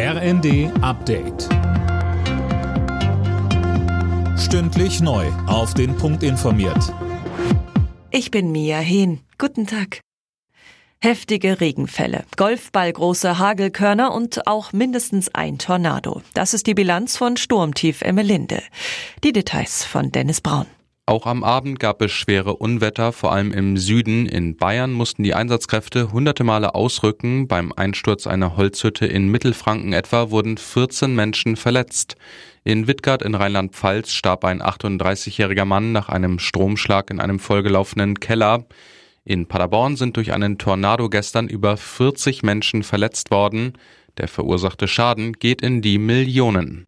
RND Update. Stündlich neu. Auf den Punkt informiert. Ich bin Mia Hehn. Guten Tag. Heftige Regenfälle, Golfballgroße Hagelkörner und auch mindestens ein Tornado. Das ist die Bilanz von Sturmtief Emmelinde. Die Details von Dennis Braun. Auch am Abend gab es schwere Unwetter, vor allem im Süden. In Bayern mussten die Einsatzkräfte hunderte Male ausrücken. Beim Einsturz einer Holzhütte in Mittelfranken etwa wurden 14 Menschen verletzt. In Wittgart in Rheinland-Pfalz starb ein 38-jähriger Mann nach einem Stromschlag in einem vollgelaufenen Keller. In Paderborn sind durch einen Tornado gestern über 40 Menschen verletzt worden. Der verursachte Schaden geht in die Millionen.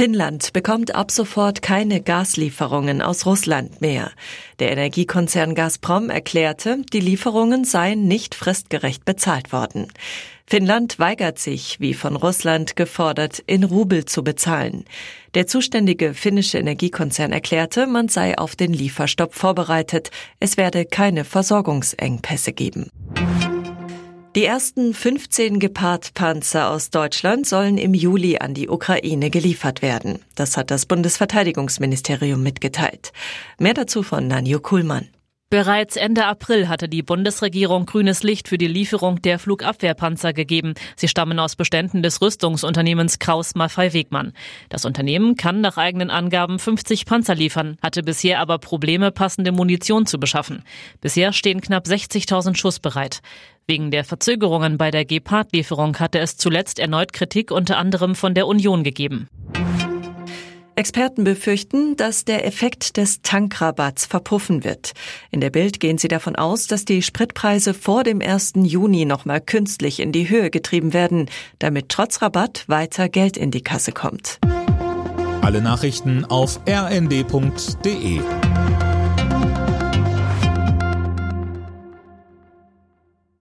Finnland bekommt ab sofort keine Gaslieferungen aus Russland mehr. Der Energiekonzern Gazprom erklärte, die Lieferungen seien nicht fristgerecht bezahlt worden. Finnland weigert sich, wie von Russland gefordert, in Rubel zu bezahlen. Der zuständige finnische Energiekonzern erklärte, man sei auf den Lieferstopp vorbereitet. Es werde keine Versorgungsengpässe geben. Die ersten 15 Gepard-Panzer aus Deutschland sollen im Juli an die Ukraine geliefert werden. Das hat das Bundesverteidigungsministerium mitgeteilt. Mehr dazu von Nanjo Kuhlmann. Bereits Ende April hatte die Bundesregierung grünes Licht für die Lieferung der Flugabwehrpanzer gegeben. Sie stammen aus Beständen des Rüstungsunternehmens Kraus Maffei Wegmann. Das Unternehmen kann nach eigenen Angaben 50 Panzer liefern, hatte bisher aber Probleme, passende Munition zu beschaffen. Bisher stehen knapp 60.000 Schuss bereit. Wegen der Verzögerungen bei der Gepard-Lieferung hatte es zuletzt erneut Kritik unter anderem von der Union gegeben. Experten befürchten, dass der Effekt des Tankrabatts verpuffen wird. In der Bild gehen sie davon aus, dass die Spritpreise vor dem 1. Juni nochmal künstlich in die Höhe getrieben werden, damit trotz Rabatt weiter Geld in die Kasse kommt. Alle Nachrichten auf rnd.de